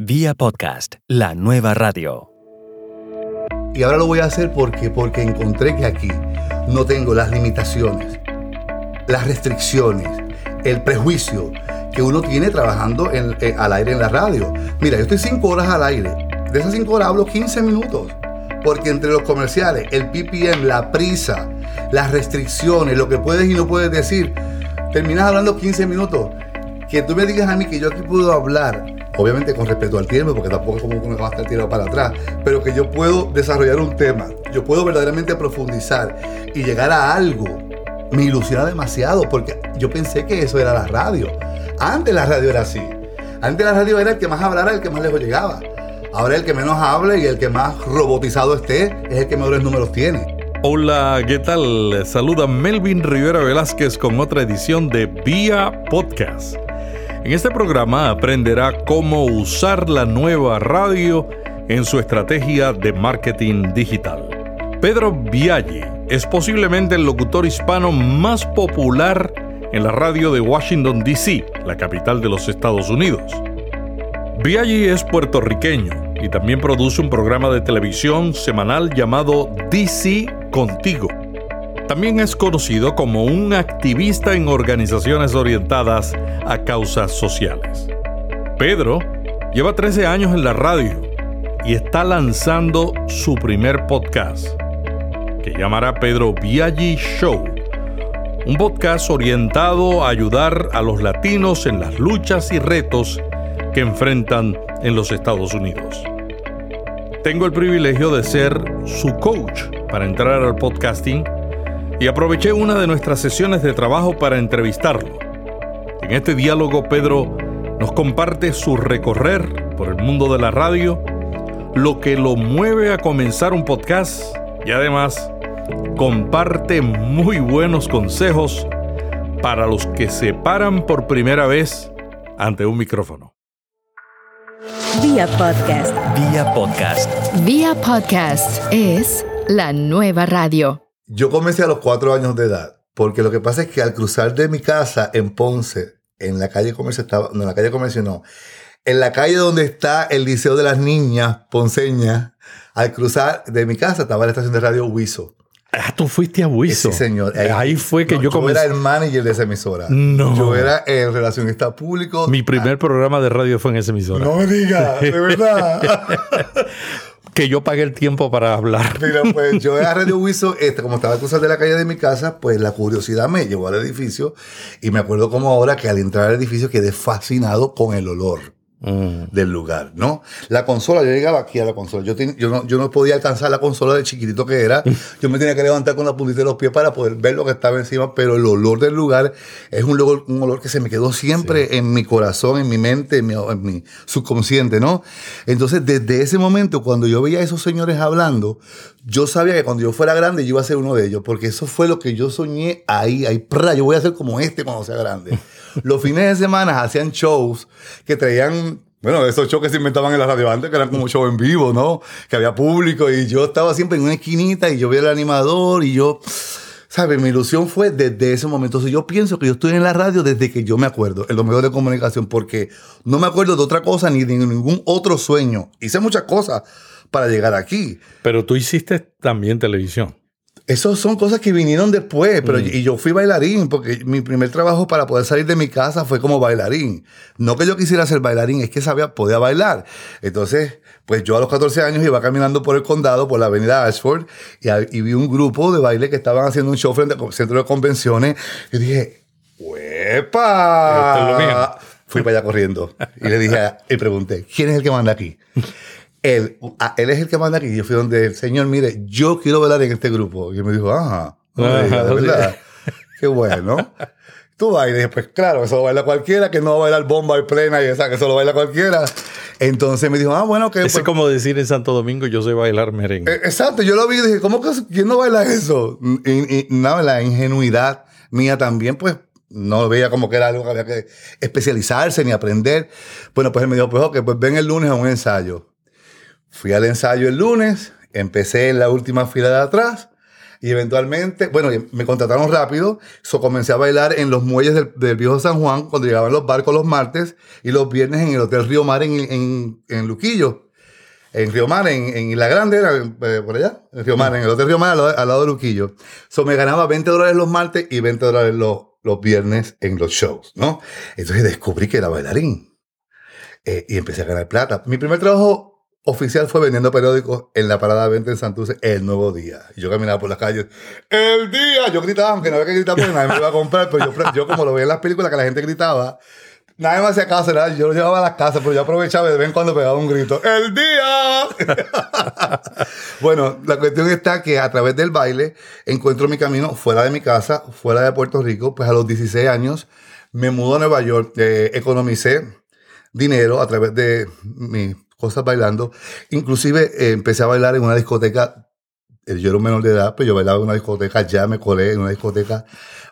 Vía podcast, la nueva radio. Y ahora lo voy a hacer porque, porque encontré que aquí no tengo las limitaciones, las restricciones, el prejuicio que uno tiene trabajando eh, al aire en la radio. Mira, yo estoy cinco horas al aire. De esas cinco horas hablo 15 minutos. Porque entre los comerciales, el PPM, la prisa, las restricciones, lo que puedes y no puedes decir, terminas hablando 15 minutos. Que tú me digas a mí que yo aquí puedo hablar, obviamente con respeto al tiempo, porque tampoco es como que uno va a estar tirado para atrás, pero que yo puedo desarrollar un tema, yo puedo verdaderamente profundizar y llegar a algo, me ilusiona demasiado, porque yo pensé que eso era la radio. Antes la radio era así. Antes la radio era el que más hablara, el que más lejos llegaba. Ahora el que menos hable y el que más robotizado esté es el que mejores números tiene. Hola, ¿qué tal? Saluda Melvin Rivera Velázquez con otra edición de Vía Podcast. En este programa aprenderá cómo usar la nueva radio en su estrategia de marketing digital. Pedro Viaggi es posiblemente el locutor hispano más popular en la radio de Washington, D.C., la capital de los Estados Unidos. Viaggi es puertorriqueño y también produce un programa de televisión semanal llamado DC Contigo. También es conocido como un activista en organizaciones orientadas a causas sociales. Pedro lleva 13 años en la radio y está lanzando su primer podcast, que llamará Pedro Viaggi Show. Un podcast orientado a ayudar a los latinos en las luchas y retos que enfrentan en los Estados Unidos. Tengo el privilegio de ser su coach para entrar al podcasting y aproveché una de nuestras sesiones de trabajo para entrevistarlo. En este diálogo Pedro nos comparte su recorrer por el mundo de la radio, lo que lo mueve a comenzar un podcast y además comparte muy buenos consejos para los que se paran por primera vez ante un micrófono. Vía podcast. Vía podcast. Vía podcast es la nueva radio. Yo comencé a los cuatro años de edad, porque lo que pasa es que al cruzar de mi casa en Ponce, en la calle comercio estaba, no, en la calle comercio no, en la calle donde está el Liceo de las Niñas, Ponceñas, al cruzar de mi casa estaba la estación de radio Huizo. Ah, tú fuiste a Wiso. Sí, señor. Ahí fue que No, yo comencé. era el manager de esa emisora. No. Yo era el relacionista público. Mi primer programa de radio fue en esa emisora. No me digas, de verdad. Que yo pagué el tiempo para hablar. Mira, pues yo a Radio Wiso, este, como estaba cruzar de la calle de mi casa, pues la curiosidad me llevó al edificio y me acuerdo como ahora que al entrar al edificio quedé fascinado con el olor Mm. del lugar, ¿no? La consola, yo llegaba aquí a la consola, yo, ten- yo, no, yo no podía alcanzar la consola de chiquitito que era, yo me tenía que levantar con la puntita de los pies para poder ver lo que estaba encima, pero el olor del lugar es un olor, un olor que se me quedó siempre en mi corazón, en mi mente, en mi, en mi subconsciente, ¿no? Entonces, desde ese momento, cuando yo veía a esos señores hablando, yo sabía que cuando yo fuera grande yo iba a ser uno de ellos, porque eso fue lo que yo soñé ahí, ahí, ¡pra! yo voy a ser como este cuando sea grande. Los fines de semana hacían shows que traían, bueno, esos shows que se inventaban en la radio antes, que eran como show en vivo, ¿no? Que había público y yo estaba siempre en una esquinita y yo veía al animador y yo, ¿sabes? Mi ilusión fue desde ese momento. Entonces yo pienso que yo estoy en la radio desde que yo me acuerdo, en los medios de comunicación, porque no me acuerdo de otra cosa ni de ningún otro sueño. Hice muchas cosas para llegar aquí. Pero tú hiciste también televisión. Esas son cosas que vinieron después, pero y yo fui bailarín, porque mi primer trabajo para poder salir de mi casa fue como bailarín. No que yo quisiera ser bailarín, es que sabía, podía bailar. Entonces, pues yo a los 14 años iba caminando por el condado, por la avenida Ashford, y, vi un grupo de baile que estaban haciendo un show frente al centro de convenciones, y dije, mío. Fui para allá corriendo y le dije, a- y pregunté, ¿quién es el que manda aquí? Él, a- él es el que manda aquí. Yo fui donde el señor, mire, yo quiero bailar en este grupo. Y él me dijo, ajá, no me de verdad. Qué bueno. Tú dije, pues claro, eso lo baila cualquiera, que no va a bailar bomba y plena y esa, que eso lo baila cualquiera. Entonces me dijo, ah, bueno, que. Ese es como decir en Santo Domingo, yo sé bailar merengue. Eh, Exacto, yo lo vi y dije, ¿cómo que quién no baila eso? Y, y nada, la ingenuidad mía también, pues no veía como que era algo que había que especializarse ni aprender. Bueno, pues él me dijo, pues ok, pues ven el lunes a un ensayo. Fui al ensayo el lunes, empecé en la última fila de atrás Y eventualmente, bueno, me contrataron rápido, so comencé a bailar en los muelles del, del viejo San Juan cuando llegaban los barcos los martes y los viernes en el Hotel Río Mar en, en, en Luquillo. En Río Mar, en, en Isla Grande, eh, por allá, en Río Mar, en el Hotel Río Mar al al lado de Luquillo. So me ganaba 20 dólares los martes y 20 dólares los, los viernes en los shows, ¿no? Entonces descubrí que era bailarín. Eh, y empecé a ganar plata. Mi primer trabajo oficial fue vendiendo periódicos en la parada de venta en Santurce el nuevo día. Y yo caminaba por las calles, el día, yo gritaba, aunque no había que gritar porque nadie me iba a comprar, pero yo, como lo veía en las películas que la gente gritaba, nadie me hacía caso, yo lo llevaba a las casas, pero yo aprovechaba de vez en cuando pegaba un grito, el día. bueno, la cuestión está que a través del baile encuentro mi camino fuera de mi casa, fuera de Puerto Rico, pues a los 16 años me mudo a Nueva York, eh, economicé dinero a través de mis cosas bailando. Inclusive eh, empecé a bailar en una discoteca. eh, Yo era un menor de edad, pero yo bailaba en una discoteca, ya me colé en una discoteca.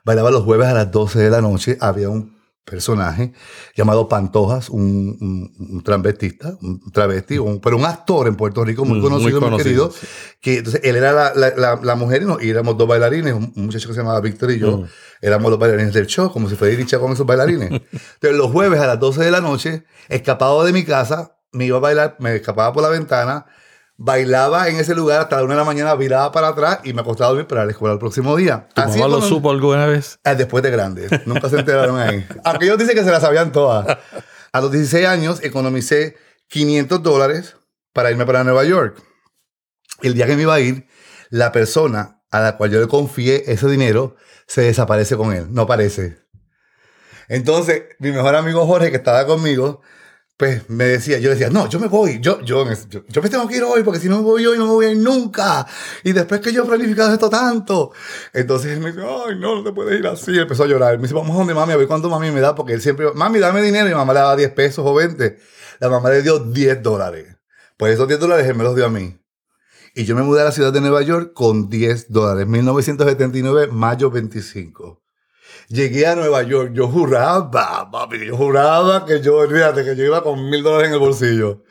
Bailaba los jueves a las 12 de la noche. Había un personaje llamado Pantojas, un, un, un transvestista, un travesti, un- pero un actor en Puerto Rico muy Mm, muy conocido, muy, conocido, querido. Que, entonces, él era la, la- la- la mujer y, no- y éramos dos bailarines, un, muchacho que se llamaba Víctor y yo. Mm. Éramos los bailarines del show, como si fuera Iricha con esos bailarines. Entonces, los jueves a las 12 de la noche, escapado de mi casa, me iba a bailar, me escapaba por la ventana, bailaba en ese lugar hasta la una de la mañana, viraba para atrás y me acostaba a dormir para la escuela el próximo día. ¿Tu Así mamá lo supo alguna vez? Ah, Después de grande. Nunca se enteraron ahí. Aunque ellos dicen que se las sabían todas. A los 16 años economicé 500 dólares para irme para Nueva York. El día que me iba a ir, la persona a la cual yo le confié ese dinero se desaparece con él. No aparece. Entonces, mi mejor amigo Jorge, que estaba conmigo, pues me decía, yo decía, no, yo me voy, yo, yo, yo, me tengo que ir hoy, porque si no me voy hoy no me voy a ir nunca. Y después que yo he planificado esto tanto. Entonces él me dice, ay, no, no te puedes ir así. Empezó a llorar. Me dice, vamos a donde mami, a ver cuánto mami me da, porque él siempre, mami, dame dinero. Y mamá le daba 10 pesos o 20. La mamá le dio 10 dólares. Pues esos 10 dólares él me los dio a mí. Y yo me mudé a la ciudad de Nueva York con 10 dólares. 1979, mayo 25. Llegué a Nueva York, yo juraba, papi, yo juraba que yo, que yo iba con mil dólares en el bolsillo.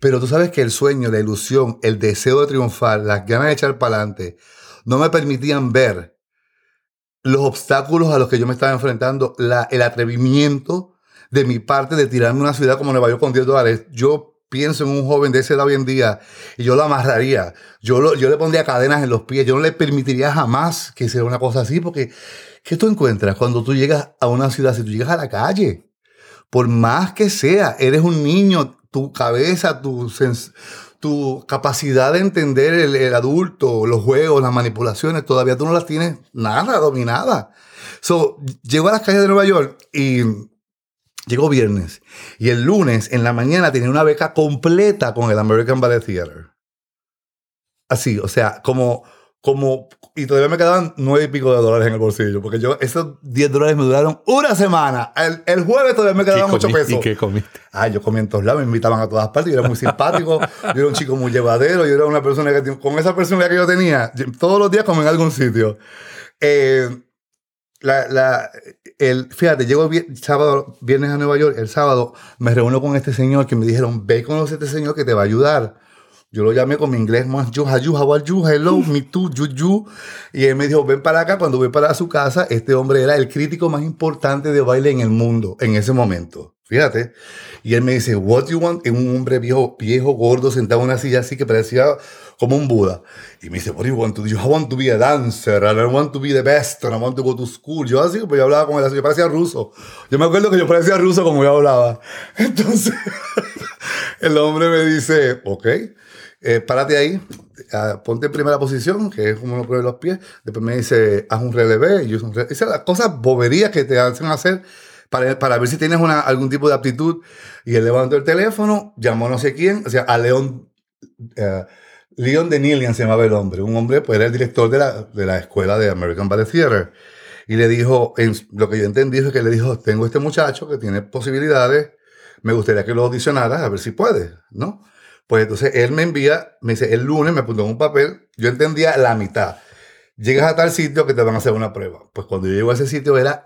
Pero tú sabes que el sueño, la ilusión, el deseo de triunfar, las ganas de echar para adelante, no me permitían ver los obstáculos a los que yo me estaba enfrentando, la, el atrevimiento de mi parte de tirarme a una ciudad como Nueva York con 10 dólares. Yo pienso en un joven de esa edad hoy en día y yo lo amarraría, yo, lo- yo le pondría cadenas en los pies, yo no le permitiría jamás que hiciera una cosa así porque ¿qué tú encuentras cuando tú llegas a una ciudad? Si tú llegas a la calle, por más que sea, eres un niño, tu cabeza, tu, tu capacidad de entender el, el adulto, los juegos, las manipulaciones, todavía tú no las tienes nada dominada. So, llego a las calles de Nueva York y llegó viernes. Y el lunes en la mañana tenía una beca completa con el American Ballet Theater. Así, o sea, como, como, y todavía me quedaban nueve y pico de dólares en el bolsillo, porque yo, esos 10 dólares me duraron una semana. El, el jueves todavía me quedaban ¿Qué 8 comiste? pesos. ¿Y qué comiste? Ah, yo comía en todos lados, me invitaban a todas partes, yo era muy simpático, yo era un chico muy llevadero, yo era una persona que, con esa personalidad que yo tenía, todos los días como en algún sitio. Eh, la, la, el, fíjate, llego vi- sábado, viernes a Nueva York, el sábado me reúno con este señor que me dijeron, ve a este señor que te va a ayudar. Yo lo llamé con mi inglés más, yo, how you, how are you, hello, me too, you, you. Y él me dijo, ven para acá. Cuando voy para su casa, este hombre era el crítico más importante de baile en el mundo en ese momento. Fíjate. Y él me dice, what you want? Es un hombre viejo, viejo, gordo, sentado en una silla así que parecía como un Buda. Y me dice, what do you want to do? Yo, I want to be a dancer, and I want to be the best, and I want to go to school. Yo así, pues yo hablaba con él así, yo parecía ruso. Yo me acuerdo que yo parecía ruso como yo hablaba. Entonces, el hombre me dice, ok, eh, párate ahí, ah, ponte en primera posición, que es como uno pone los pies. Después me dice, haz un relevé. Y un. Esas las cosas boberías que te hacen hacer para, para ver si tienes una, algún tipo de aptitud. Y él levantó el teléfono, llamó a no sé quién, o sea, a León. eh, Leon Denilian se llamaba el hombre. Un hombre, pues era el director de la, de la escuela de American Ballet Theater. Y le dijo, en, lo que yo entendí es que le dijo, tengo este muchacho que tiene posibilidades, me gustaría que lo audicionaras a ver si puedes, ¿no? Pues entonces él me envía, me dice, el lunes me apuntó en un papel, yo entendía la mitad. Llegas a tal sitio que te van a hacer una prueba. Pues cuando yo llego a ese sitio era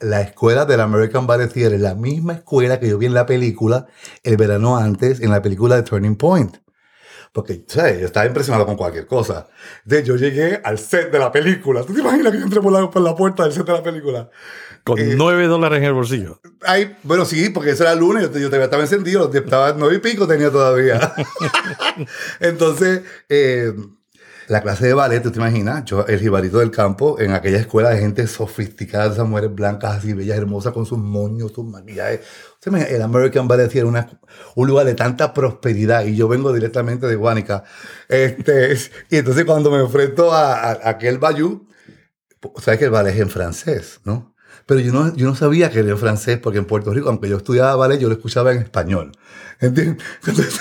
la escuela del American Ballet Theater, la misma escuela que yo vi en la película el verano antes, en la película de Turning Point. Porque, ¿sabes? Yo estaba impresionado con cualquier cosa. Entonces yo llegué al set de la película. ¿Tú te imaginas que yo entré por la, por la puerta del set de la película? Con Eh, nueve dólares en el bolsillo. Ay, bueno, sí, porque eso era el lunes, yo, yo todavía estaba encendido, estaba nueve y pico tenía todavía. Entonces, eh, la clase de ballet, tú te imaginas, yo, el jibarito del campo, en aquella escuela de gente sofisticada, esas mujeres blancas así, bellas, hermosas, con sus moños, sus maquillajes. Usted me- el American Ballet era una- un lugar de tanta prosperidad y yo vengo directamente de Guánica. Este, y entonces cuando me enfrento a, a- a aquel bayou, sabes que el ballet es en francés, ¿no? Pero yo no, yo no sabía que era en francés, porque en Puerto Rico, aunque yo estudiaba ballet, yo lo escuchaba en español. ¿Entiendes? Entonces,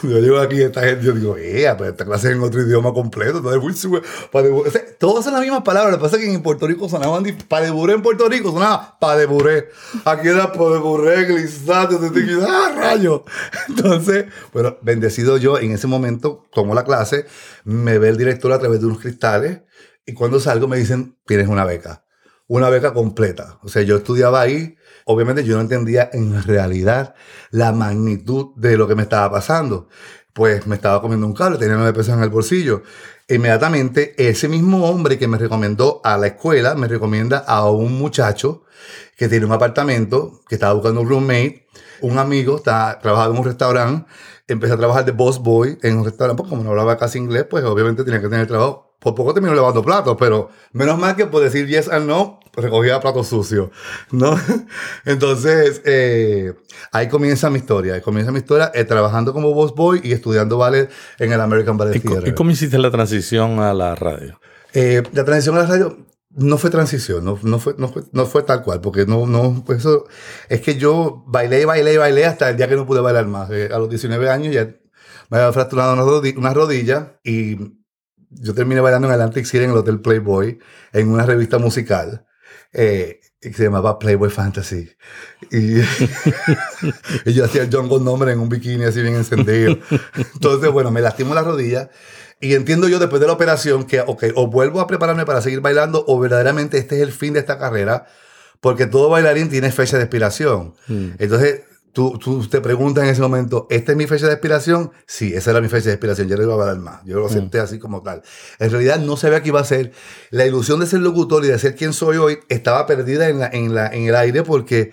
cuando yo llego aquí, esta gente, yo digo, eh, pero esta clase es en otro idioma completo. Entonces, uy, sí, güey, padeburé". O sea, todas son las mismas palabras. Lo que pasa es que en Puerto Rico sonaban, padeburé en Puerto Rico sonaba padeburé. Aquí era padeburé, te- ¡ah, rayo! Entonces, bueno, bendecido yo, en ese momento tomo la clase, me ve el director a través de unos cristales, y cuando salgo me dicen, tienes una beca una beca completa. O sea, yo estudiaba ahí. Obviamente yo no entendía en realidad la magnitud de lo que me estaba pasando. Pues me estaba comiendo un cable, tenía nueve pesos en el bolsillo. Inmediatamente, ese mismo hombre que me recomendó a la escuela, me recomienda a un muchacho que tiene un apartamento, que estaba buscando un roommate. Un amigo está, trabajaba en un restaurante, empecé a trabajar de boss boy en un restaurante, porque como no hablaba casi inglés, pues obviamente tenía que tener trabajo. Por poco terminó lavando platos, pero menos mal que por decir yes and no, recogía platos sucios, ¿no? Entonces, eh, ahí comienza mi historia. Ahí comienza mi historia eh, trabajando como boss boy y estudiando ballet en el American Ballet ¿Y, Theater. y cómo hiciste la transición a la radio? Eh, la transición a la radio no fue transición, no, no, fue, no, fue, no fue tal cual, porque no, no, pues eso, es que yo bailé, bailé, bailé hasta el día que no pude bailar más. Eh, a los 19 años ya me había fracturado una, rodi- una rodilla y yo terminé bailando en Atlantic City en el Hotel Playboy, en una revista musical. eh, que se llamaba Playboy Fantasy. Y, y yo hacía el Jungle Number en un bikini así bien encendido. Entonces, bueno, me lastimó la rodilla. Y entiendo yo después de la operación que, ok, o vuelvo a prepararme para seguir bailando o verdaderamente este es el fin de esta carrera, porque todo bailarín tiene fecha de expiración. Entonces, tú, tú te preguntas en ese momento, ¿esta es mi fecha de expiración? Sí, esa era mi fecha de expiración, yo no iba a bailar más, yo lo acepté así como tal. En realidad no sabía qué iba a ser. La ilusión de ser locutor y de ser quien soy hoy estaba perdida en, la, en, la, en el aire porque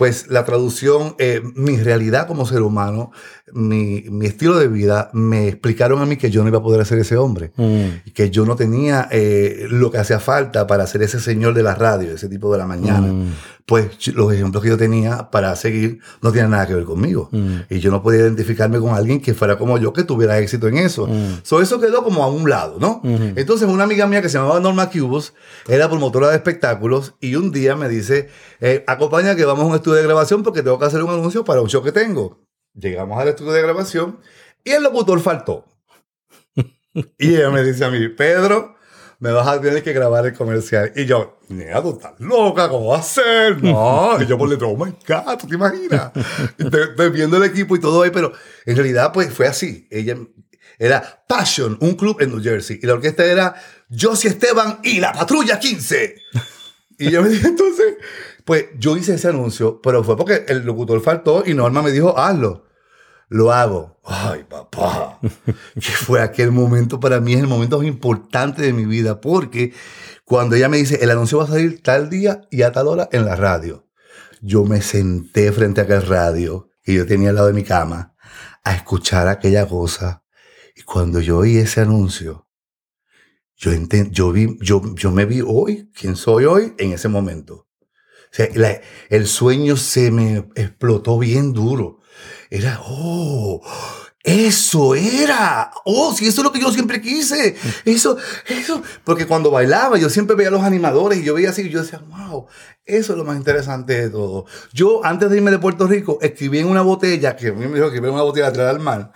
pues la traducción, eh, mi realidad como ser humano, mi, mi, estilo de vida, me explicaron a mí que yo no iba a poder ser ese hombre, Mm. y que yo no tenía eh, lo que hacía falta para ser ese señor de la radio, ese tipo de la mañana. Mm. Pues los ejemplos que yo tenía para seguir no tienen nada que ver conmigo. Mm. Y yo no podía identificarme con alguien que fuera como yo, que tuviera éxito en eso. Mm. So, eso quedó como a un lado, ¿no? Ujú. Entonces, una amiga mía que se llamaba Norma Cubos era promotora de espectáculos y un día me dice, eh, acompaña que vamos a un estudio de grabación porque tengo que hacer un anuncio para un show que tengo. Llegamos al estudio de grabación y el locutor faltó. y ella me dice a mí, Pedro, me vas a tener que grabar el comercial. Y yo, nena, tú estás loca, ¿cómo va a ser? No. Y yo por dentro, oh my God, ¿tú te imaginas? Estoy viendo el equipo y todo ahí, pero en realidad, pues fue así. Ella era Passion, un club en New Jersey. Y la orquesta era Josie Esteban y la Patrulla 15. Y yo me dije, entonces, pues yo hice ese anuncio, pero fue porque el locutor faltó y Norma me dijo, hazlo. Lo hago. Ay, papá. Que fue aquel momento para mí, es el momento más importante de mi vida, porque cuando ella me dice, el anuncio va a salir tal día y a tal hora en la radio, yo me senté frente a aquel radio que yo tenía al lado de mi cama a escuchar aquella cosa. Y cuando yo oí ese anuncio, yo, yo, vi, yo, yo me vi hoy, quién soy hoy, en ese momento. O sea, la- el sueño se me explotó bien duro. Era, oh, eso era. Oh, si eso es lo que yo siempre quise. Eso, eso. Porque cuando bailaba, yo siempre veía a los animadores y yo veía así y yo decía, wow, eso es lo más interesante de todo. Yo, antes de irme de Puerto Rico, escribí en una botella, que a mí me dijo que en una botella de tirar al mar,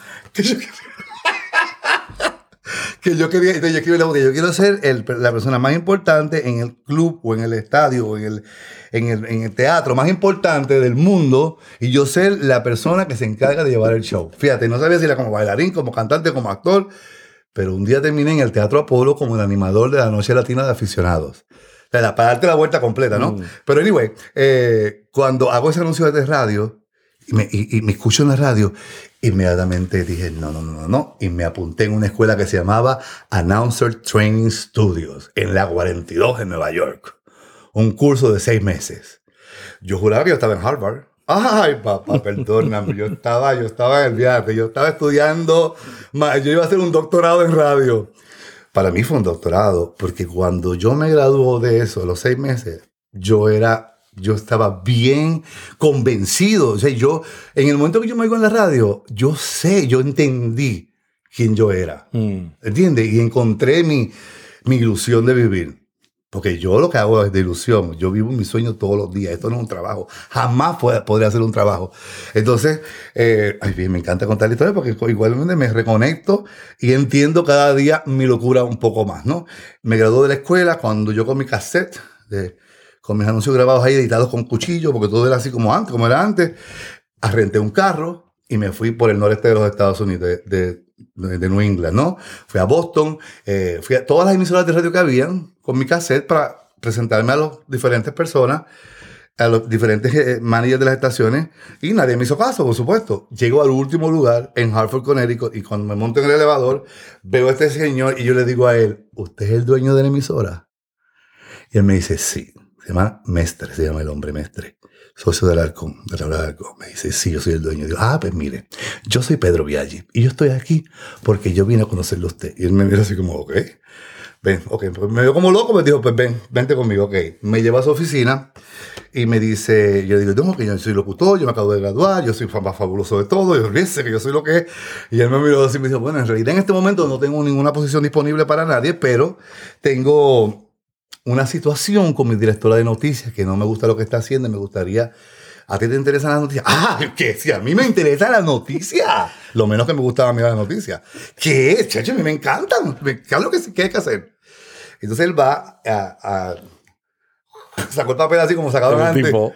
que yo quería, entonces yo escribí en la botella, yo quiero ser el- la persona más importante en el club o en el estadio o en el, en, el, en el teatro más importante del mundo y yo ser la persona que se encarga de llevar el show. Fíjate, no sabía si era como bailarín, como cantante, como actor, pero un día terminé en el Teatro Apolo como el animador de la Noche Latina de Aficionados. O sea, para darte la vuelta completa, ¿no? Mm. Pero anyway, eh, cuando hago ese anuncio de radio, y me, y- y me escucho en la radio, inmediatamente dije, no, no, no, no, no. Y me apunté en una escuela que se llamaba Announcer Training Studios, en la 42 en Nueva York. Un curso de seis meses. Yo juraba que yo estaba en Harvard. Ay, papá, perdóname. Yo estaba, yo estaba en el viaje. Yo estaba estudiando. Yo iba a hacer un doctorado en radio. Para mí fue un doctorado, porque cuando yo me graduó de eso, a los seis meses, yo era, yo estaba bien convencido. O sea, yo, en el momento que yo me oigo en la radio, yo sé, yo entendí quién yo era. Mm. ¿Entiendes? Y encontré mi, mi ilusión de vivir. Porque yo lo que hago es de ilusión. Yo vivo mi sueño todos los días. Esto no es un trabajo. Jamás podría hacer un trabajo. Entonces, eh, ay, bien, me encanta contar la historia porque igualmente me reconecto y entiendo cada día mi locura un poco más, ¿no? Me gradué de la escuela cuando yo con mi cassette, de- con mis anuncios grabados ahí editados con cuchillo, porque todo era así como antes, como era antes, arrenté un carro y me fui por el noreste de los Estados Unidos, de, de, de New England, ¿no? Fui a Boston, eh, fui a todas las emisoras de radio que habían con mi cassette para presentarme a las diferentes personas, a los diferentes eh, managers de las estaciones, y nadie me hizo caso, por supuesto. Llego al último lugar, en Hartford, Connecticut, y cuando me monto en el elevador, veo a este señor y yo le digo a él, ¿usted es el dueño de la emisora? Y él me dice, sí. Se llama Mestre, se llama el hombre Mestre. Socio del Arcón, de la del Arcón. Me dice, sí, yo soy el dueño. Digo, ah, pues mire, yo soy Pedro Viaggi y yo estoy aquí porque yo vine a conocerlo a usted. Y él me mira así como, ok. Ven, ok. Pues me vio como loco, me dijo, pues ven, vente conmigo, ok. Me lleva a su oficina y me dice, yo digo, no, que yo soy locutor, yo me acabo de graduar, yo soy más fabuloso de todo, yo dice que yo soy lo que es. Y él me miró así y me dijo, bueno, en realidad en este momento no tengo ninguna posición disponible para nadie, pero tengo una situación con mi directora de noticias que no me gusta lo que está haciendo y me gustaría. ¿A ti te interesan las noticias? Ah, que si a mí me interesan las noticias. Lo menos que me gustaba a mí las noticias. ¿Qué? Chacho, a mí me encantan. Me- ¿Qué es lo que, qué hay que hacer? Entonces él va a, a- sacó el papel así como sacaban antes. Teletipo.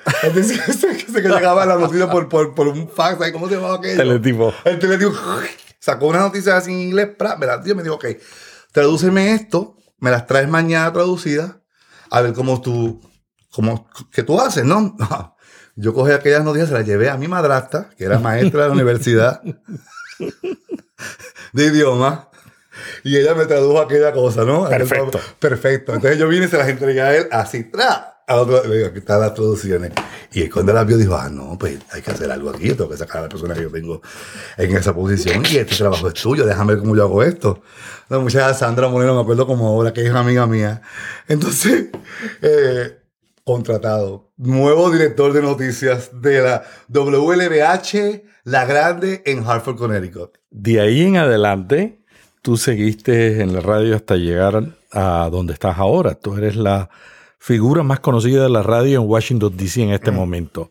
Que llegaba la noticia por, por, por un fax. ¿Cómo se llamaba aquello? Teletipo. El teletipo sacó una noticia así en inglés, me la dio me dijo, ok, tradúceme esto, me las traes mañana traducidas, a ver cómo tú, cómo, qué tú haces, ¿no? Yo cogí aquellas noticias, se las llevé a mi madrastra, que era maestra de la universidad de idioma, y ella me tradujo aquella cosa, ¿no? Aquel- Perfecto. Perfecto. Entonces yo vine y se las entregué a él así, tra. Otro, digo, aquí están las traducciones. Y él cuando las vio dijo, ah, no, pues hay que hacer algo aquí. Tengo que sacar a la persona que yo tengo en esa posición. Y este trabajo es tuyo, déjame ver cómo yo hago esto. La muchacha Sandra Moreno, me acuerdo como ahora, que es una amiga mía. Entonces, eh, contratado. Nuevo director de noticias de la WLBH La Grande en Hartford, Connecticut. De ahí en adelante, tú seguiste en la radio hasta llegar a donde estás ahora. Tú eres la figura más conocida de la radio en Washington, D.C. en este momento.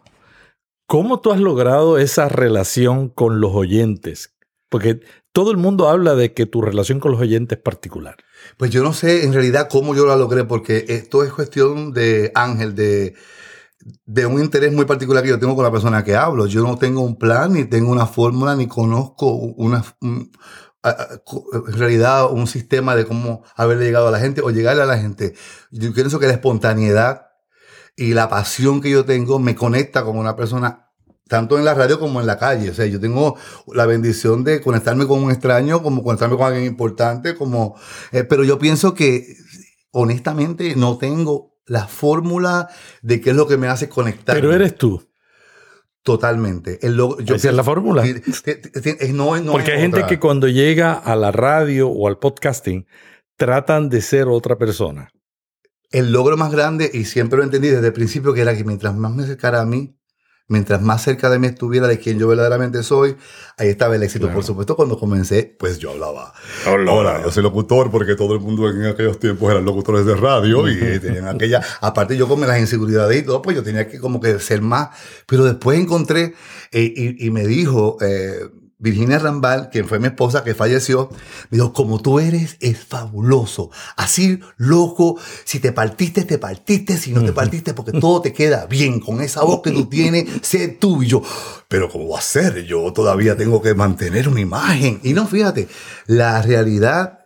¿Cómo tú has logrado esa relación con los oyentes? Porque todo el mundo habla de que tu relación con los oyentes es particular. Pues yo no sé en realidad cómo yo la logré, porque esto es cuestión de Ángel, de, de un interés muy particular que yo tengo con la persona que hablo. Yo no tengo un plan, ni tengo una fórmula, ni conozco una, en realidad un sistema de cómo haberle llegado a la gente o llegarle a la gente. Yo pienso que la espontaneidad y la pasión que yo tengo me conecta con una persona tanto en la radio como en la calle. O sea, yo tengo la bendición de conectarme con un extraño, como conectarme con alguien importante, como... eh, pero yo pienso que, honestamente, no tengo la fórmula de qué es lo que me hace conectar. Pero eres tú. Totalmente. El logo- yo Esa es la fórmula. Ti- no- no Porque hay gente otra. que cuando llega a la radio o al podcasting, tratan de ser otra persona. el logro más grande, y siempre lo entendí desde el principio, que era que mientras más me acercara a mí, mientras más cerca de mí estuviera de quien yo verdaderamente soy, ahí estaba el éxito. Claro. Por supuesto, cuando comencé, pues yo hablaba. Hola, yo soy locutor, porque todo el mundo en aquellos tiempos eran locutores de radio y tenían aquella. Aparte, yo con las inseguridades y todo, pues yo tenía que como que ser más. Pero después encontré, eh, y, y me dijo. eh, Virginia Rambal, quien fue mi esposa que falleció, me dijo, como tú eres, es fabuloso. Así, loco, si te partiste, te partiste, si no te partiste, porque todo te queda bien. Con esa voz que tú tienes, sé tú. Y yo, pero ¿cómo va a ser? Yo todavía tengo que mantener una imagen. Y no, fíjate, la realidad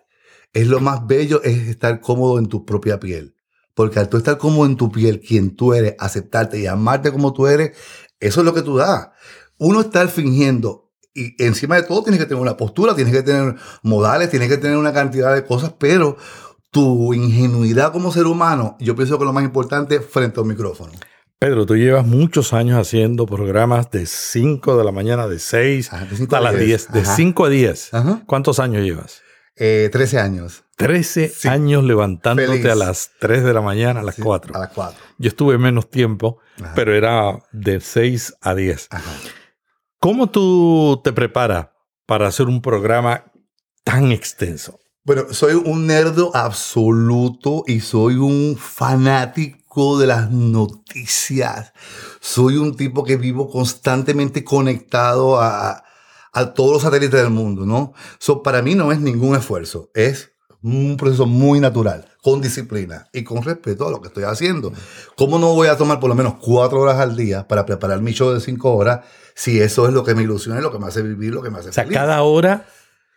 es lo más bello, es estar cómodo en tu propia piel. Porque al tú estar cómodo en tu piel, quien tú eres, aceptarte y amarte como tú eres, eso es lo que tú das. uno estar fingiendo y encima de todo tienes que tener una postura, tienes que tener modales, tienes que tener una cantidad de cosas, pero tu ingenuidad como ser humano, yo pienso que lo más importante es frente a un micrófono. Pedro, tú llevas muchos años haciendo programas de 5 de la mañana, de 6 Ajá, de cinco hasta a las 10, diez. de Ajá. 5 a 10. Ajá. ¿Cuántos años llevas? Eh, 13 años. 13 Sí. años levantándote Feliz. a las 3 de la mañana, a las Sí, 4. A las 4. Yo estuve menos tiempo, Ajá. pero era de 6 a 10. Ajá. ¿Cómo tú te preparas para hacer un programa tan extenso? Bueno, soy un nerdo absoluto y soy un fanático de las noticias. Soy un tipo que vivo constantemente conectado a, a todos los satélites del mundo, ¿no? So, para mí no es ningún esfuerzo, es un proceso muy natural, con disciplina y con respeto a lo que estoy haciendo. ¿Cómo no voy a tomar por lo menos cuatro horas al día para preparar mi show de cinco horas si eso es lo que me ilusiona y lo que me hace vivir, lo que me hace O sea, feliz? cada hora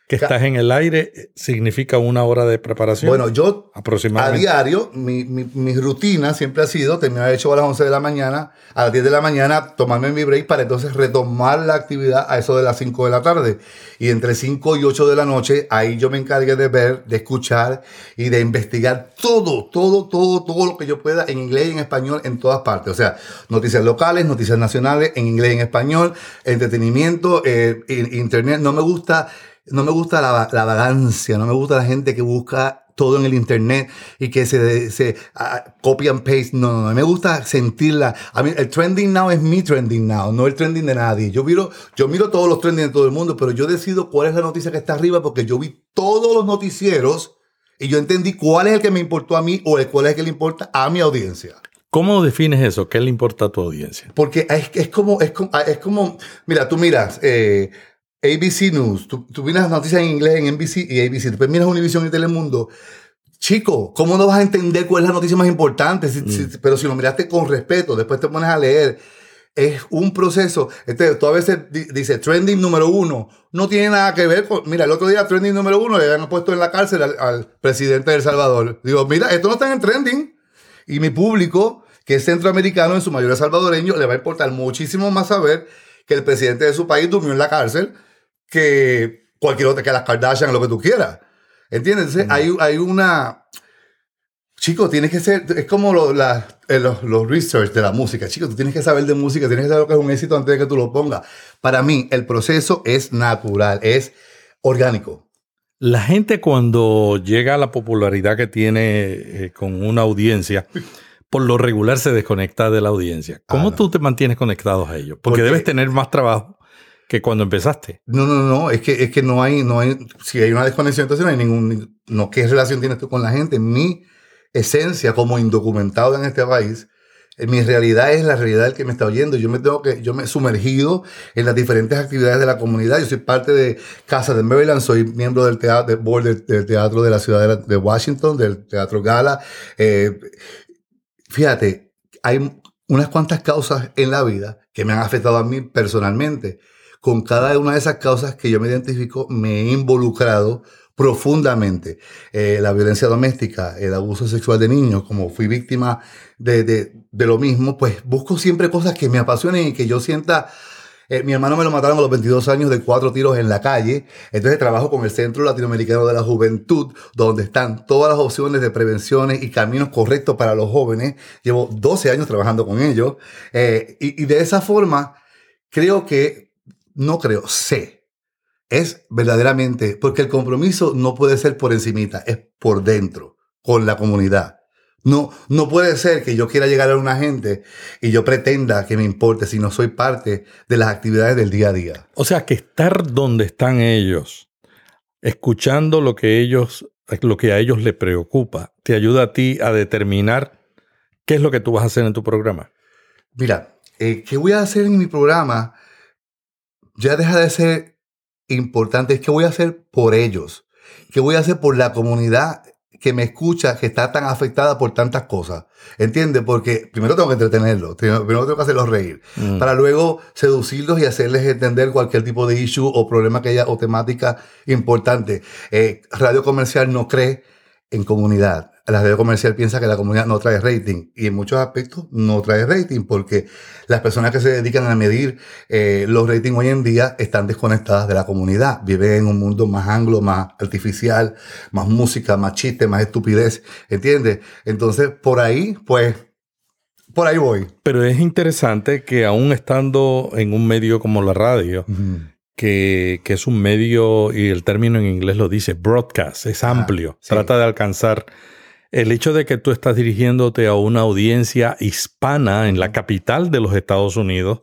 que estás en el aire eh, significa una hora de preparación. Bueno, yo a aproximadamente. diario, mi, mi- mi rutina siempre ha sido terminar el show a las 11 de la mañana, a las 10 de la mañana tomarme mi break para entonces retomar la actividad a eso de las 5 de la tarde. Y entre 5 y 8 de la noche, ahí yo me encargué de ver, de escuchar y de investigar todo, todo, todo, todo lo que yo pueda en inglés y en español en todas partes. O sea, noticias locales, noticias nacionales, en inglés y en español, entretenimiento, eh, in- internet. No me gusta, no me gusta la, la vagancia, no me gusta la gente que busca todo en el internet y que se, se ah, copy and paste. No, no, no. Me gusta sentirla. A mí, el trending now es mi trending now, no el trending de nadie. Yo miro, yo miro todos los trending de todo el mundo, pero yo decido cuál es la noticia que está arriba porque yo vi todos los noticieros y yo entendí cuál es el que me importó a mí o el cuál es el que le importa a mi audiencia. ¿Cómo defines eso? ¿Qué le importa a tu audiencia? Porque es, es como, es como, es como, mira, tú miras eh, ABC News, tú, tú miras noticias en inglés en NBC y ABC, después miras Univision y Telemundo. Chico, ¿cómo no vas a entender cuál es la noticia más importante? Si- si- pero si lo miraste con respeto, después te pones a leer. Es un proceso. Este, tú a veces di- dice trending número uno. No tiene nada que ver con. Mira, el otro día trending número uno le habían puesto en la cárcel al, al presidente de El Salvador. Digo, mira, esto no está en trending. Y mi público, que es centroamericano, en su mayoría salvadoreño, le va a importar muchísimo más saber que el presidente de su país durmió en la cárcel que cualquier otra, que las Kardashian, lo que tú quieras. ¿Entiendes? Entonces, hay, hay una... Chico, tienes que ser, es como lo- la- eh, los, los research de la música. Chico, tú tienes que saber de música, tienes que saber lo que es un éxito antes de que tú lo pongas. Para mí, el proceso es natural, es orgánico. La gente cuando llega a la popularidad que tiene eh, con una audiencia, por lo regular se desconecta de la audiencia. ¿Cómo Ah, no. tú te mantienes conectados a ellos? Porque, Porque- debes tener más trabajo que cuando empezaste. No, no, no, es que, es que no hay, no hay, si hay una desconexión, entonces no hay ningún, no, ¿qué relación tienes tú con la gente? Mi esencia como indocumentado en este país, eh, mi realidad es la realidad del que me está oyendo. Yo me tengo que, yo me he sumergido en las diferentes actividades de la comunidad. Yo soy parte de Casa de Maryland, soy miembro del teatro, del board del, del teatro de la ciudad de, la- de Washington, del Teatro Gala. Eh, fíjate, hay unas cuantas causas en la vida que me han afectado a mí personalmente. Con cada una de esas causas que yo me identifico, me he involucrado profundamente. Eh, la violencia doméstica, el abuso sexual de niños, como fui víctima de, de- lo mismo, pues busco siempre cosas que me apasionen y que yo sienta... eh, mi hermano me lo mataron a los 22 años de cuatro tiros en la calle. Entonces trabajo con el Centro Latinoamericano de la Juventud, donde están todas las opciones de prevenciones y caminos correctos para los jóvenes. Llevo 12 años trabajando con ellos. Eh, y de esa forma, creo que, no creo, sé, es verdaderamente, porque el compromiso no puede ser por encimita, es por dentro, con la comunidad. No, no puede ser que yo quiera llegar a una gente y yo pretenda que me importe si no soy parte de las actividades del día a día. O sea, que estar donde están ellos, escuchando lo que ellos, lo que a ellos les preocupa, te ayuda a ti a determinar qué es lo que tú vas a hacer en tu programa. Mira, eh, ¿qué voy a hacer en mi programa? Ya deja de ser importante, es qué voy a hacer por ellos, qué voy a hacer por la comunidad que me escucha, que está tan afectada por tantas cosas. ¿Entiendes? Porque primero tengo que entretenerlos, primero tengo que hacerlos reír, Mm. para luego seducirlos y hacerles entender cualquier tipo de issue o problema que haya o temática importante. Eh, Radio Comercial no cree en comunidad. La radio comercial piensa que la comunidad no trae rating y en muchos aspectos no trae rating porque las personas que se dedican a medir eh, los ratings hoy en día están desconectadas de la comunidad. Viven en un mundo más anglo, más artificial, más música, más chiste, más estupidez. ¿Entiendes? Entonces, por ahí, pues, por ahí voy. Pero es interesante que aún estando en un medio como la radio, que, que, es un medio, y el término en inglés lo dice, broadcast, es amplio, sí. trata de alcanzar el hecho de que tú estás dirigiéndote a una audiencia hispana en la capital de los Estados Unidos,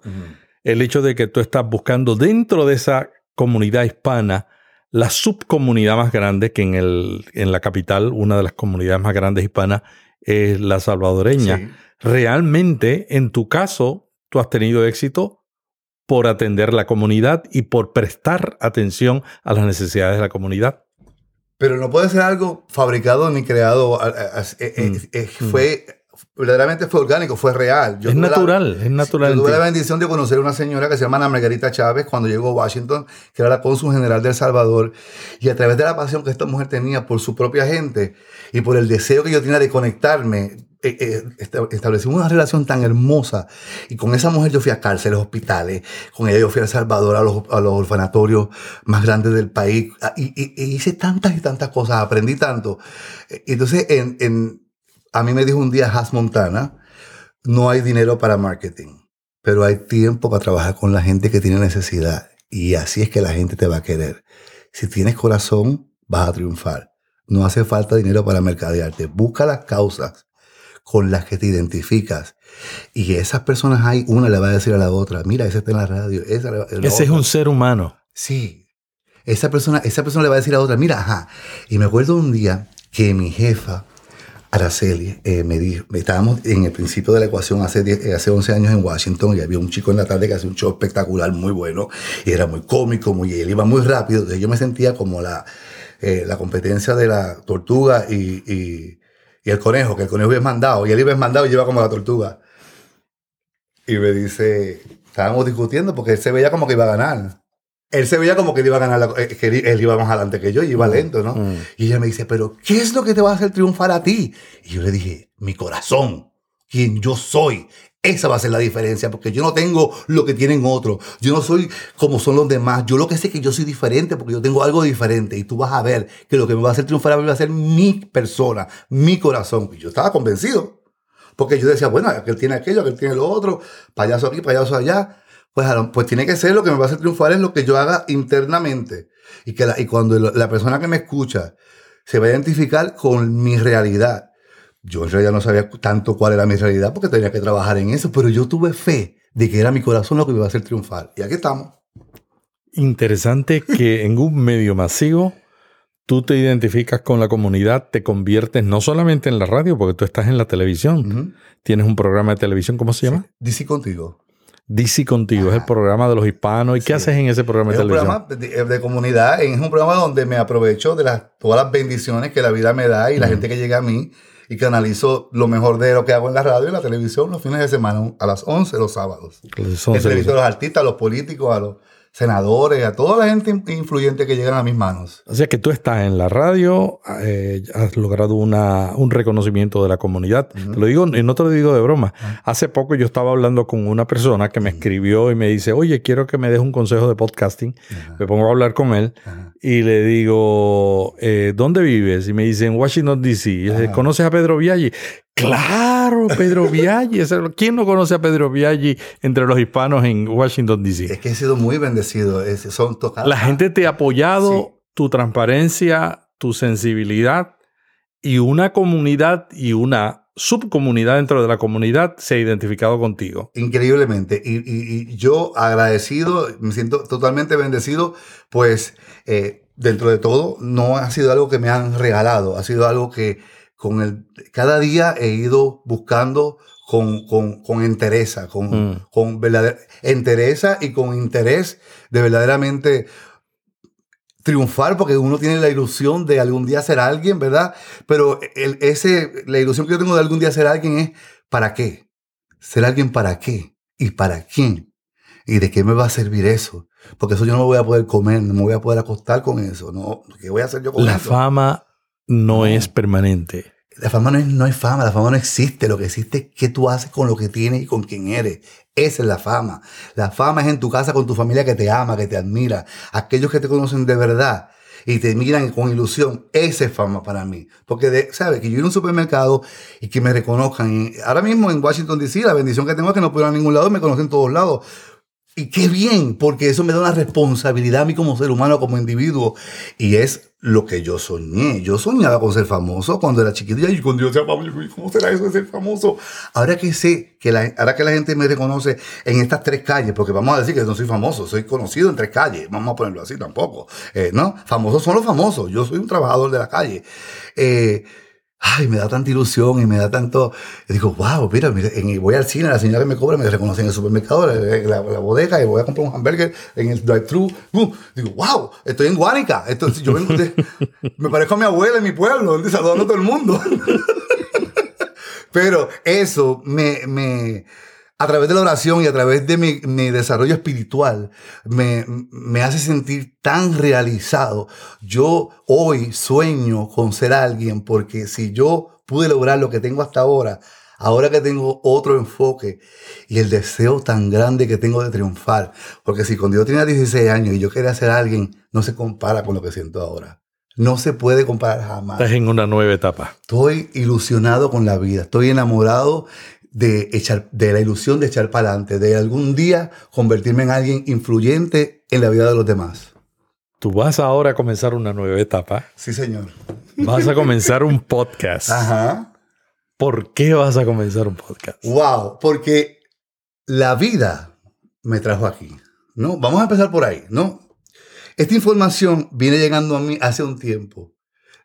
el hecho de que tú estás buscando dentro de esa comunidad hispana la subcomunidad más grande, que en, el, en la capital, una de las comunidades más grandes hispanas, es la salvadoreña. Sí. Realmente, en tu caso, tú has tenido éxito por atender la comunidad y por prestar atención a las necesidades de la comunidad. Pero no puede ser algo fabricado ni creado. Mm. eh, Fue, verdaderamente fue orgánico, fue real. Yo es tuve la- natural, es natural. Yo tuve la bendición de conocer a una señora que se llama Ana Margarita Chávez cuando llegó a Washington, que era la cónsul general de El Salvador, y a través de la pasión que esta mujer tenía por su propia gente y por el deseo que yo tenía de conectarme, eh, eh, esta- establecimos una relación tan hermosa. Y con esa mujer yo fui a cárceles, hospitales, con ella yo fui a El Salvador, a los, a los orfanatorios más grandes del país, y, hice tantas y tantas cosas, aprendí tanto. Eh, Entonces, en, en- a mí me dijo un día Has Montana, no hay dinero para marketing, pero hay tiempo para trabajar con la gente que tiene necesidad. Y así es que la gente te va a querer. Si tienes corazón, vas a triunfar. No hace falta dinero para mercadearte. Busca las causas con las que te identificas. Y esas personas hay, una le va a decir a la otra, mira, ese está en la radio. Esa, la Ese es otra". un ser humano. Sí. Esa persona, esa persona le va a decir a otra, mira, ajá. Y me acuerdo un día que mi jefa, Araceli, eh, me dijo, estábamos en el principio de la ecuación hace, 10 eh, hace 11 años en Washington y había un chico en la tarde que hacía un show espectacular, muy bueno, y era muy cómico, muy, él iba muy rápido. Entonces yo me sentía como la, eh, la competencia de la tortuga y, y, y el conejo, que el conejo iba mandado, y él iba mandado y iba como la tortuga. Y me dice, estábamos discutiendo porque él se veía como que iba a ganar. Él se veía como que él iba a ganar, la- eh, que él, él iba más adelante que yo y iba lento, ¿no? Mm. Y ella me dice, pero ¿qué es lo que te va a hacer triunfar a ti? Y yo le dije, mi corazón, quien yo soy. Esa va a ser la diferencia, porque yo no tengo lo que tienen otros. Yo no soy como son los demás. Yo lo que sé es que yo soy diferente porque yo tengo algo diferente. Y tú vas a ver que lo que me va a hacer triunfar a mí va a ser mi persona, mi corazón. Y yo estaba convencido. Porque yo decía, bueno, aquel tiene aquello, aquel tiene lo otro, payaso aquí, payaso allá. Pues, pues tiene que ser lo que me va a hacer triunfar es lo que yo haga internamente. Y, que y cuando la persona que me escucha se va a identificar con mi realidad. Yo en realidad no sabía tanto cuál era mi realidad porque tenía que trabajar en eso, pero yo tuve fe de que era mi corazón lo que me iba a hacer triunfar. Y aquí estamos. Interesante que en un medio masivo tú te identificas con la comunidad, te conviertes no solamente en la radio, porque tú estás en la televisión. Ujú. Tienes un programa de televisión, ¿cómo se llama? DC contigo. DC Contigo, es el programa de los hispanos. ¿Y qué Sí. haces en ese programa Es de un televisión? programa de, de comunidad, es un programa donde me aprovecho de las, todas las bendiciones que la vida me da y la Ujú. gente que llega a mí y que analizo lo mejor de lo que hago en la radio y la televisión los fines de semana a las 11 los sábados. Entrevisto a los artistas, a los políticos, a los senadores, a toda la gente influyente que llegan a mis manos. O sea que tú estás en la radio, eh, has logrado una, un reconocimiento de la comunidad. Te lo digo, y no te lo digo de broma. Hace poco yo estaba hablando con una persona que me escribió y me dice, oye, quiero que me des un consejo de podcasting. Me pongo a hablar con él y le digo, eh, ¿dónde vives? Y me dice, en Washington, D.C. Ajá. ¿conoces a Pedro Viaggi? Claro, Pedro Viaggi. ¿Quién no conoce a Pedro Viaggi entre los hispanos en Washington, D.C.? Es que he sido muy bendecido. es- son tocadas. La gente te ha apoyado, Sí. tu transparencia, tu sensibilidad y una comunidad y una subcomunidad dentro de la comunidad se ha identificado contigo. Increíblemente. Y, y- y yo agradecido, me siento totalmente bendecido, pues eh, dentro de todo no ha sido algo que me han regalado, ha sido algo que con el, cada día he ido buscando con, con, con entereza, con, Mm. con verdadera entereza y con interés de verdaderamente triunfar porque uno tiene la ilusión de algún día ser alguien, ¿verdad? Pero el, ese, la ilusión que yo tengo de algún día ser alguien es ¿para qué? Ser alguien para qué y para quién y de qué me va a servir eso. Porque eso yo no me voy a poder comer, no me voy a poder acostar con eso, ¿no? ¿Qué voy a hacer yo con La eso? fama no es permanente. La fama no es, no es fama, la fama no existe. Lo que existe es qué tú haces con lo que tienes y con quién eres. Esa es la fama. La fama es en tu casa con tu familia que te ama, que te admira. Aquellos que te conocen de verdad y te miran con ilusión. Esa es fama para mí. Porque, ¿sabes? Que yo ir a un supermercado y que me reconozcan. Y ahora mismo en Washington, D.C., la bendición que tengo es que no puedo ir a ningún lado y me conocen en todos lados. Y qué bien, porque eso me da una responsabilidad a mí como ser humano, como individuo. Y es lo que yo soñé. Yo soñaba con ser famoso cuando era chiquito. Y cuando yo sea famoso, ¿cómo será eso de ser famoso? Ahora que sé, que la, ahora que la gente me reconoce en estas tres calles, porque vamos a decir que no soy famoso, soy conocido en tres calles. Vamos a ponerlo así tampoco. Eh, ¿No? Famosos son los famosos. Yo soy un trabajador de la calle. Eh, ay, me da tanta ilusión y me da tanto. Y digo, wow, mira, mira voy al cine, la señora que me cobra me reconoce en el supermercado, en la, bodega, y voy a comprar un hamburger en el drive-thru. digo, wow, estoy en Guánica. Entonces, yo vengo de, me parezco a mi abuela en mi pueblo, saludando a todo el mundo. Pero eso me, me, a través de la oración y a través de mi, desarrollo espiritual, me, me, hace sentir tan realizado. Yo hoy sueño con ser alguien porque si yo pude lograr lo que tengo hasta ahora, ahora que tengo otro enfoque y el deseo tan grande que tengo de triunfar, porque si cuando yo tenía 16 años y yo quería ser alguien, no se compara con lo que siento ahora. No se puede comparar jamás. Estás en una nueva etapa. Estoy ilusionado con la vida, estoy enamorado de, echar, de la ilusión de echar para adelante, de algún día convertirme en alguien influyente en la vida de los demás. Tú vas ahora a comenzar una nueva etapa. Sí, señor. Vas a comenzar un podcast. Ajá. ¿Por qué vas a comenzar un podcast? Wow, porque la vida me trajo aquí. ¿no? Vamos a empezar por ahí, ¿no? Esta información viene llegando a mí hace un tiempo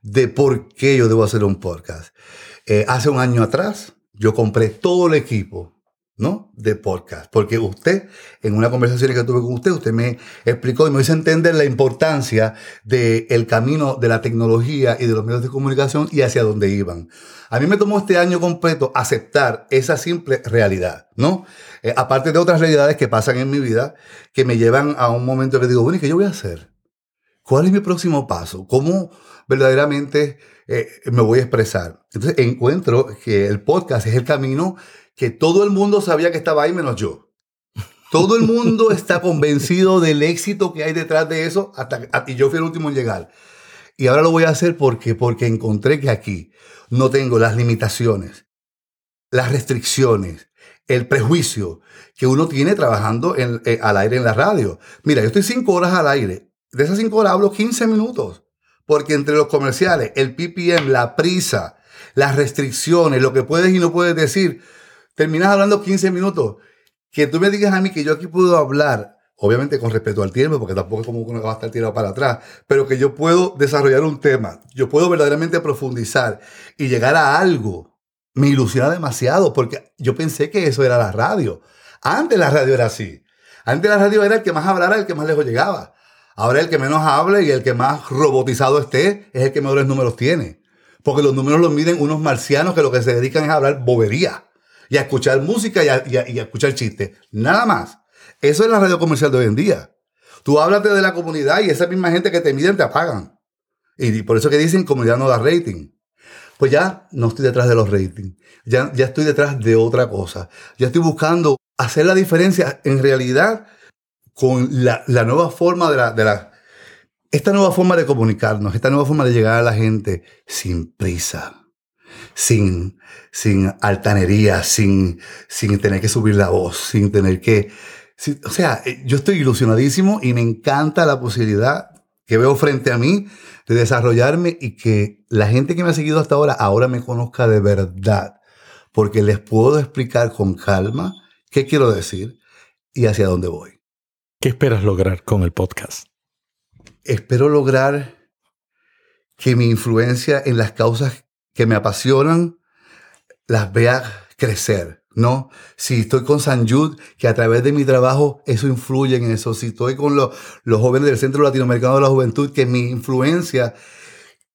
de por qué yo debo hacer un podcast. Eh, hace un año atrás, yo compré todo el equipo, ¿no? De podcast. Porque usted, en una conversación que tuve con usted, usted me explicó y me hizo entender la importancia del camino de la tecnología y de los medios de comunicación y hacia dónde iban. A mí me tomó este año completo aceptar esa simple realidad, ¿no? Eh, aparte de otras realidades que pasan en mi vida que me llevan a un momento que digo, bueno, ¿y qué yo voy a hacer? ¿Cuál es mi próximo paso? ¿Cómo verdaderamente eh, me voy a expresar. Entonces encuentro que el podcast es el camino que todo el mundo sabía que estaba ahí menos yo. Todo el mundo está convencido del éxito que hay detrás de eso hasta y yo fui el último en llegar. Y ahora lo voy a hacer porque porque encontré que aquí no tengo las limitaciones, las restricciones, el prejuicio que uno tiene trabajando eh, al aire en la radio. Mira, yo estoy cinco horas al aire. De esas cinco horas hablo 15 minutos. Porque entre los comerciales, el PPM, la prisa, las restricciones, lo que puedes y no puedes decir, terminas hablando 15 minutos. Que tú me digas a mí que yo aquí puedo hablar, obviamente con respeto al tiempo, porque tampoco es como que uno va a estar tirado para atrás, pero que yo puedo desarrollar un tema, yo puedo verdaderamente profundizar y llegar a algo. Me ilusiona demasiado porque yo pensé que eso era la radio. Antes la radio era así. Antes la radio era el que más hablara, el que más lejos llegaba. Ahora el que menos hable y el que más robotizado esté es el que mejores números tiene. Porque los números los miden unos marcianos que lo que se dedican es a hablar bobería y a escuchar música y a, escuchar chistes. Nada más. Eso es la radio comercial de hoy en día. Tú háblate de la comunidad y esa misma gente que te miden te apagan. Y por eso que dicen comunidad no da rating. Pues ya no estoy detrás de los ratings. Ya, ya estoy detrás de otra cosa. Ya estoy buscando hacer la diferencia en realidad con la, nueva forma de la, de la, esta nueva forma de comunicarnos, esta nueva forma de llegar a la gente sin prisa, sin, sin altanería, sin, sin tener que subir la voz, sin tener que, o sea, eh, yo estoy ilusionadísimo y me encanta la posibilidad que veo frente a mí de desarrollarme y que la gente que me ha seguido hasta ahora ahora me conozca de verdad, porque les puedo explicar con calma qué quiero decir y hacia dónde voy. ¿Qué esperas lograr con el podcast? Espero lograr que mi influencia en las causas que me apasionan las vea crecer, ¿no? Si estoy con San Jude, que a través de mi trabajo eso influye en eso. Si estoy con los, los jóvenes del Centro Latinoamericano de la Juventud, que mi influencia,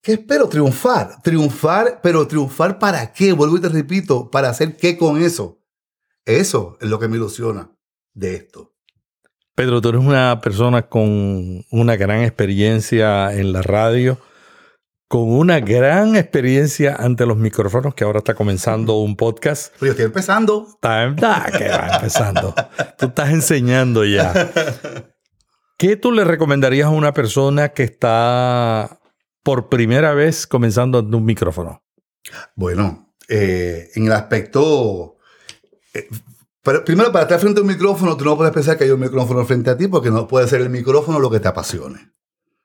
que espero triunfar, triunfar, pero triunfar para qué? Vuelvo y te repito, para hacer qué con eso. Eso es lo que me ilusiona de esto. Pedro, tú eres una persona con una gran experiencia en la radio. con una gran experiencia ante los micrófonos, que ahora está comenzando un podcast. Pero yo estoy empezando. Está, está que va empezando. Tú estás enseñando ya. ¿Qué tú le recomendarías a una persona que está por primera vez comenzando ante un micrófono? Bueno, eh, en el aspecto... primero, para estar frente a un micrófono, tú no puedes pensar que hay un micrófono frente a ti porque no puede ser el micrófono lo que te apasione.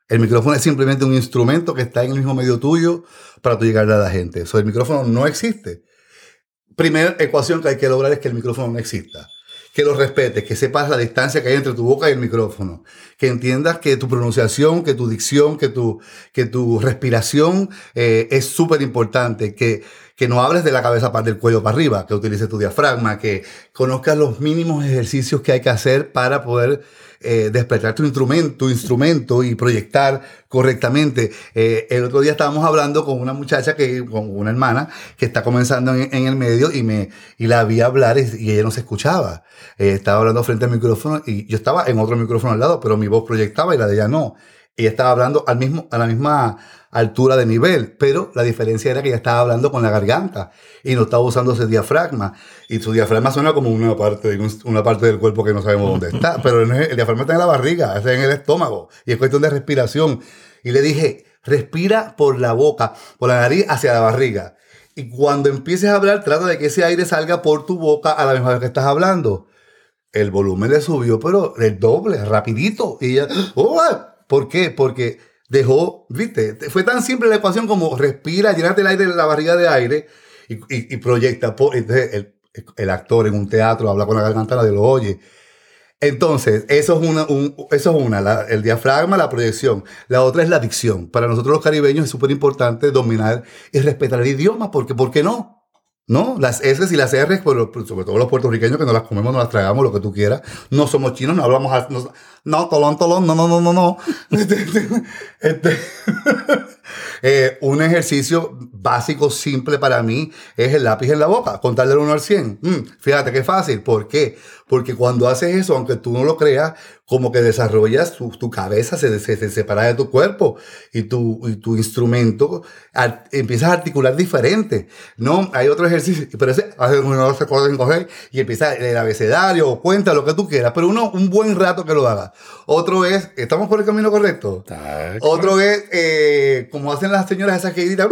El micrófono es simplemente un instrumento que está en el mismo medio tuyo para tú llegarle a la gente. Eso, el micrófono no existe. Primera ecuación que hay que lograr es que el micrófono no exista. Que lo respetes, que sepas la distancia que hay entre tu boca y el micrófono. Que entiendas que tu pronunciación, que tu dicción, que tu, que tu respiración eh, es súper importante. Que, que no hables de la cabeza del cuello para arriba, que utilices tu diafragma, que conozcas los mínimos ejercicios que hay que hacer para poder eh, despertar tu instrumento, tu instrumento y proyectar correctamente. Eh, el otro día estábamos hablando con una muchacha, que, con una hermana, que está comenzando en, el medio y, me, y la vi hablar y, y ella no se escuchaba. Eh, estaba hablando frente al micrófono y yo estaba en otro micrófono al lado, pero mi voz proyectaba y la de ella no. Ella estaba hablando al mismo, a la misma altura de nivel, pero la diferencia era que ella estaba hablando con la garganta y no estaba usando ese diafragma. Y su diafragma suena como una parte, una parte del cuerpo que no sabemos dónde está, pero el diafragma está en la barriga, está en el estómago y es cuestión de respiración. Y le dije, respira por la boca, por la nariz hacia la barriga. Y cuando empieces a hablar, trata de que ese aire salga por tu boca a la misma vez que estás hablando el volumen le subió, pero el doble, rapidito. Y ella, oh, ¿por qué? Porque dejó, viste, fue tan simple la ecuación como respira, llénate el aire, la barriga de aire y, y- proyecta. Entonces, el, el actor en un teatro habla con la garganta, nadie lo oye. Entonces, eso es una, un- eso es una el diafragma, la proyección. La otra es la dicción. Para nosotros los caribeños es súper importante dominar y respetar el idioma, porque ¿por qué no? ¿No? Las S y las R, sobre todo los puertorriqueños que no las comemos, no las tragamos, lo que tú quieras. No somos chinos, no hablamos. a- No, no tolón, tolón, no, no, no, no, no. Este, eh, un ejercicio básico, simple para mí, es el lápiz en la boca, contarle del 1 al 100. Mm, fíjate qué fácil. ¿Por qué? Porque cuando haces eso, aunque tú no lo creas, como que desarrollas tu, tu cabeza, se, se, se separa de tu cuerpo y tu, y tu instrumento empiezas a articular diferente. No, hay otro ejercicio, pero ese hace uno se coge coger y empieza el abecedario o cuenta, lo que tú quieras, pero uno, un buen rato que lo haga. Otro es, ¿estamos por el camino correcto? Otro es, eh, como hacen las señoras esas que gritan,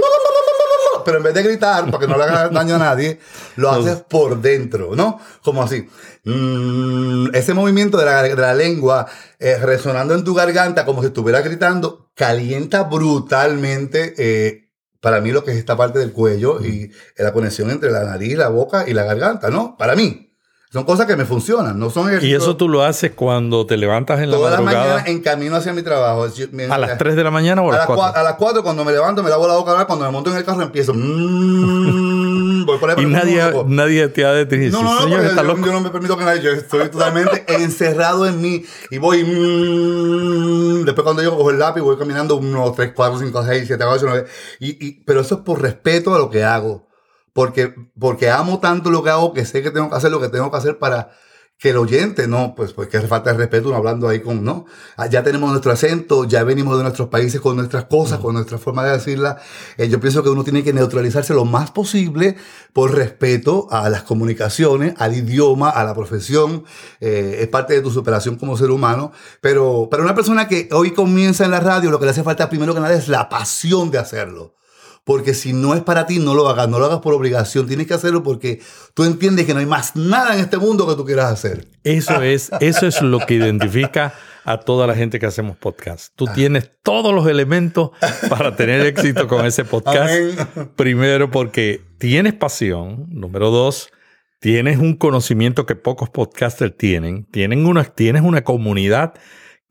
pero en vez de gritar, para que no le haga daño a nadie, lo haces por dentro, ¿no? Como así. Mm, ese movimiento de la, de la lengua eh, resonando en tu garganta como si estuviera gritando, calienta brutalmente. eh, para mí lo que es esta parte del cuello y la conexión entre la nariz, la boca y la garganta, ¿no? Para mí. Son cosas que me funcionan, no son Y ejercicios- eso tú lo haces cuando te levantas en la todas las madrugada mañanas en camino hacia mi trabajo. A las 3 de la mañana o a a las las, 4. cua- a las 4 cuando me levanto, me lavo la boca, cuando me monto en el carro empiezo. mm, voy por ahí Y nadie, nadie te ha detenido. No, no, no, Señor, está yo, loco. yo no me permito que nadie, yo estoy totalmente encerrado en mí y voy, mm, después cuando yo cojo el lápiz voy caminando 1, 3, 4, 5, 6, 7, 8, 9, y, y, pero eso es por respeto a lo que hago, porque, porque amo tanto lo que hago que sé que tengo que hacer lo que tengo que hacer para que el oyente, no, pues, pues que hace falta de respeto, uno hablando ahí con, no, Ah, ya tenemos nuestro acento, ya venimos de nuestros países con nuestras cosas, con nuestra forma de decirla. Eh, yo pienso que uno tiene que neutralizarse lo más posible por respeto a las comunicaciones, al idioma, a la profesión, eh, es parte de tu superación como ser humano. Pero para una persona que hoy comienza en la radio, lo que le hace falta primero que nada es la pasión de hacerlo. Porque si no es para ti, no lo hagas, no lo hagas por obligación, tienes que hacerlo porque tú entiendes que no hay más nada en este mundo que tú quieras hacer. Eso es, eso es lo que identifica a toda la gente que hacemos podcast. Tú tienes todos los elementos para tener éxito con ese podcast. Amén. Primero, porque tienes pasión. Número dos, tienes un conocimiento que pocos podcasters tienen. Tienen una, tienes una comunidad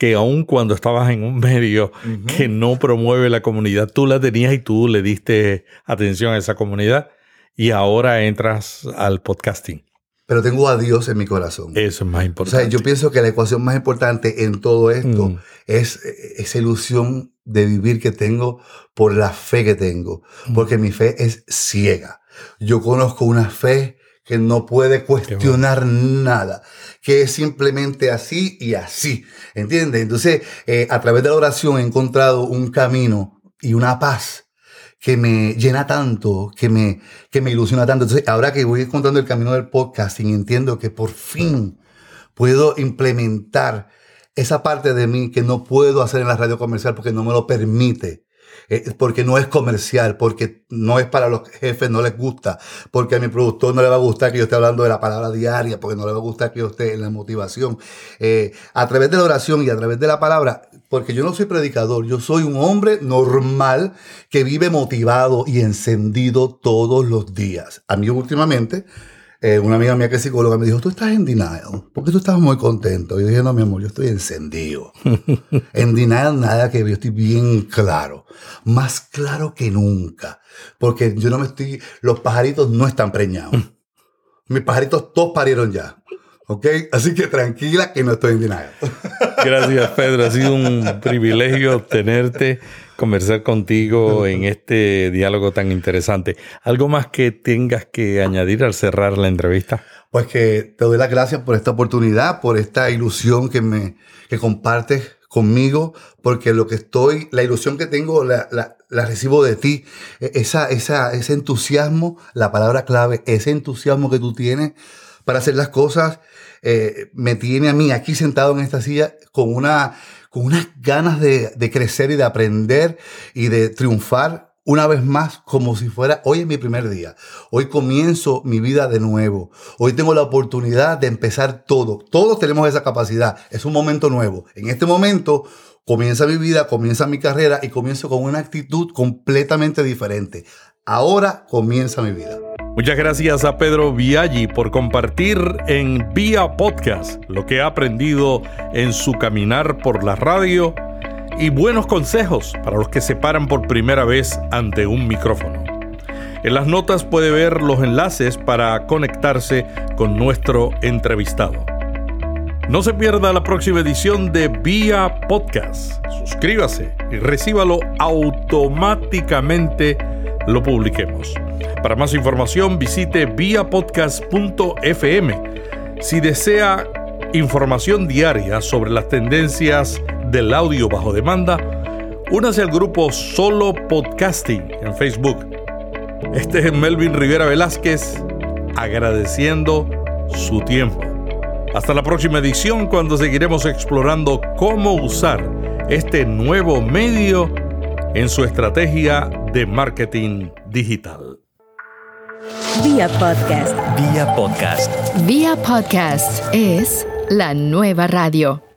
que aun cuando estabas en un medio que no promueve la comunidad, tú la tenías y tú le diste atención a esa comunidad y ahora entras al podcasting. Pero tengo a Dios en mi corazón. Eso es más O importante. sea, yo pienso que la ecuación más importante en todo esto Mm. es esa ilusión de vivir que tengo por la fe que tengo. Mm. Porque mi fe es ciega. Yo conozco una fe que no puede cuestionar nada, que es simplemente así y así. ¿Entiendes? Entonces, eh, a través de la oración he encontrado un camino y una paz que me llena tanto, que me, que me ilusiona tanto. Entonces, ahora que voy encontrando el camino del podcasting, entiendo que por fin puedo implementar esa parte de mí que no puedo hacer en la radio comercial porque no me lo permite. Eh, porque no es comercial, porque no es para los jefes, no les gusta, porque a mi productor no le va a gustar que yo esté hablando de la palabra diaria, porque no le va a gustar que yo esté en la motivación. Eh, a través de la oración y a través de la palabra, porque yo no soy predicador, yo soy un hombre normal que vive motivado y encendido todos los días. A mí últimamente eh, una amiga mía que es psicóloga me dijo, tú estás en denial, porque tú estás muy contento. Y yo dije, no, mi amor, yo estoy encendido. en denial nada que ver, yo estoy bien claro, más claro que nunca, porque yo no me estoy, los pajaritos no están preñados. Mis pajaritos todos parieron ya. ¿Ok? Así que tranquila que no estoy en denial. Gracias, Pedro. Ha sido un privilegio tenerte conversar contigo en este diálogo tan interesante. ¿Algo más que tengas que añadir al cerrar la entrevista? Pues que te doy las gracias por esta oportunidad, por esta ilusión que me que compartes conmigo, porque lo que estoy, la ilusión que tengo, la, la, recibo de ti. E, esa, esa, ese entusiasmo, la palabra clave, ese entusiasmo que tú tienes para hacer las cosas, eh, me tiene a mí aquí sentado en esta silla con una con unas ganas de, crecer y de aprender y de triunfar una vez más como si fuera hoy es mi primer día. Hoy comienzo mi vida de nuevo. Hoy tengo la oportunidad de empezar todo. Todos tenemos esa capacidad. Es un momento nuevo. En este momento comienza mi vida, comienza mi carrera y comienzo con una actitud completamente diferente. Ahora comienza mi vida. Muchas gracias a Pedro Viaggi por compartir en Vía Podcast lo que ha aprendido en su caminar por la radio y buenos consejos para los que se paran por primera vez ante un micrófono. En las notas puede ver los enlaces para conectarse con nuestro entrevistado. No se pierda la próxima edición de Vía Podcast. Suscríbase y recíbalo automáticamente lo publiquemos. Para más información visite viapodcast.fm. Si desea información diaria sobre las tendencias del audio bajo demanda, únase al grupo Solo Podcasting en Facebook. Este es Melvin Rivera Velázquez agradeciendo su tiempo. Hasta la próxima edición cuando seguiremos explorando cómo usar este nuevo medio en su estrategia de marketing digital. Vía podcast. Vía podcast. Vía podcast es la nueva radio.